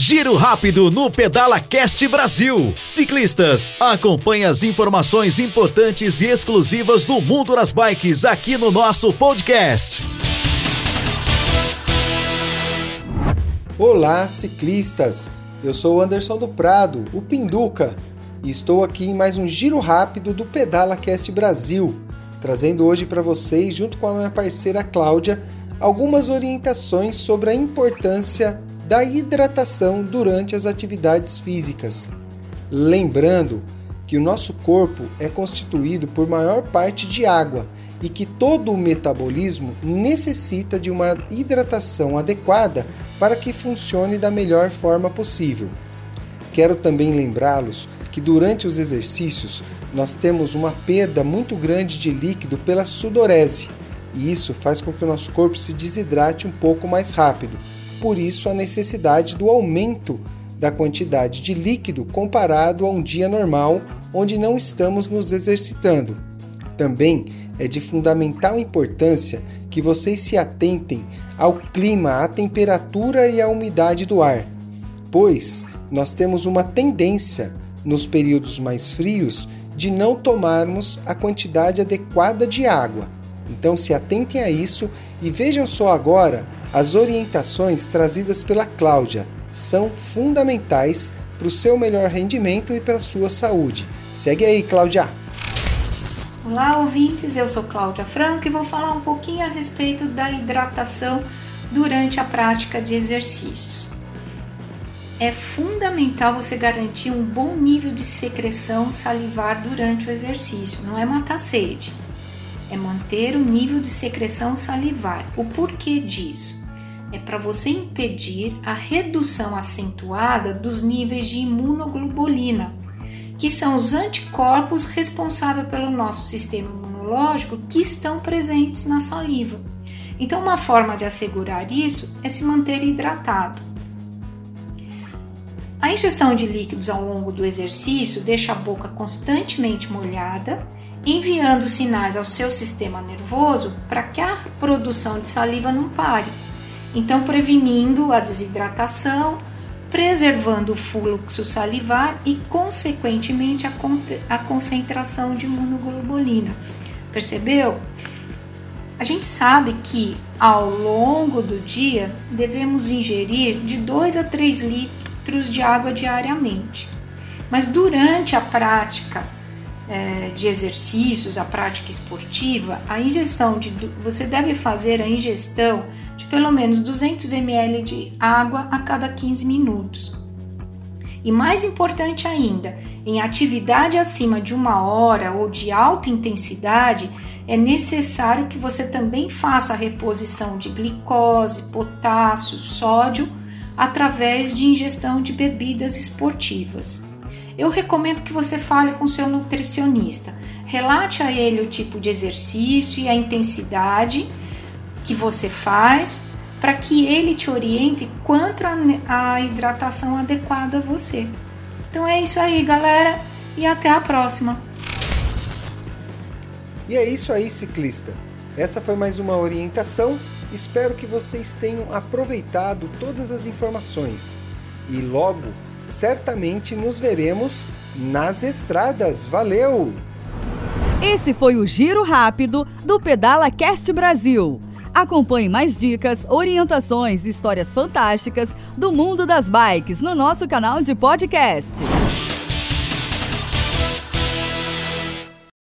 Giro rápido no Pedala Cast Brasil. Ciclistas, acompanhe as informações importantes e exclusivas do mundo das bikes aqui no nosso podcast. Olá, ciclistas. Eu sou Anderson do Prado, o Pinduca, e estou aqui em mais um giro rápido do Pedala Cast Brasil, trazendo hoje para vocês, junto com a minha parceira Cláudia, algumas orientações sobre a importância da hidratação durante as atividades físicas. Lembrando que o nosso corpo é constituído por maior parte de água e que todo o metabolismo necessita de uma hidratação adequada para que funcione da melhor forma possível. Quero também lembrá-los que durante os exercícios nós temos uma perda muito grande de líquido pela sudorese, e isso faz com que o nosso corpo se desidrate um pouco mais rápido por isso a necessidade do aumento da quantidade de líquido comparado a um dia normal onde não estamos nos exercitando. Também é de fundamental importância que vocês se atentem ao clima, à temperatura e à umidade do ar, pois nós temos uma tendência nos períodos mais frios de não tomarmos a quantidade adequada de água. Então se atentem a isso e vejam só agora as orientações trazidas pela Cláudia são fundamentais para o seu melhor rendimento e para a sua saúde. Segue aí, Cláudia! Olá, ouvintes. Eu sou Cláudia Franco e vou falar um pouquinho a respeito da hidratação durante a prática de exercícios. É fundamental você garantir um bom nível de secreção salivar durante o exercício, não é matar sede é manter o nível de secreção salivar. O porquê disso? É para você impedir a redução acentuada dos níveis de imunoglobulina, que são os anticorpos responsáveis pelo nosso sistema imunológico que estão presentes na saliva. Então, uma forma de assegurar isso é se manter hidratado. A ingestão de líquidos ao longo do exercício deixa a boca constantemente molhada enviando sinais ao seu sistema nervoso para que a produção de saliva não pare. Então, prevenindo a desidratação, preservando o fluxo salivar e, consequentemente, a, con a concentração de imunoglobulina. Percebeu? A gente sabe que ao longo do dia devemos ingerir de 2 a 3 litros de água diariamente. Mas durante a prática é, de exercícios, a prática esportiva, a ingestão de você deve fazer a ingestão de pelo menos 200 ml de água a cada 15 minutos. E mais importante ainda, em atividade acima de uma hora ou de alta intensidade, é necessário que você também faça a reposição de glicose, potássio, sódio através de ingestão de bebidas esportivas eu recomendo que você fale com seu nutricionista. Relate a ele o tipo de exercício e a intensidade que você faz para que ele te oriente quanto à hidratação adequada a você. Então é isso aí, galera, e até a próxima. E é isso aí, ciclista. Essa foi mais uma orientação. Espero que vocês tenham aproveitado todas as informações. E logo certamente nos veremos nas estradas. Valeu! Esse foi o Giro Rápido do Pedala Cast Brasil. Acompanhe mais dicas, orientações e histórias fantásticas do mundo das bikes no nosso canal de podcast.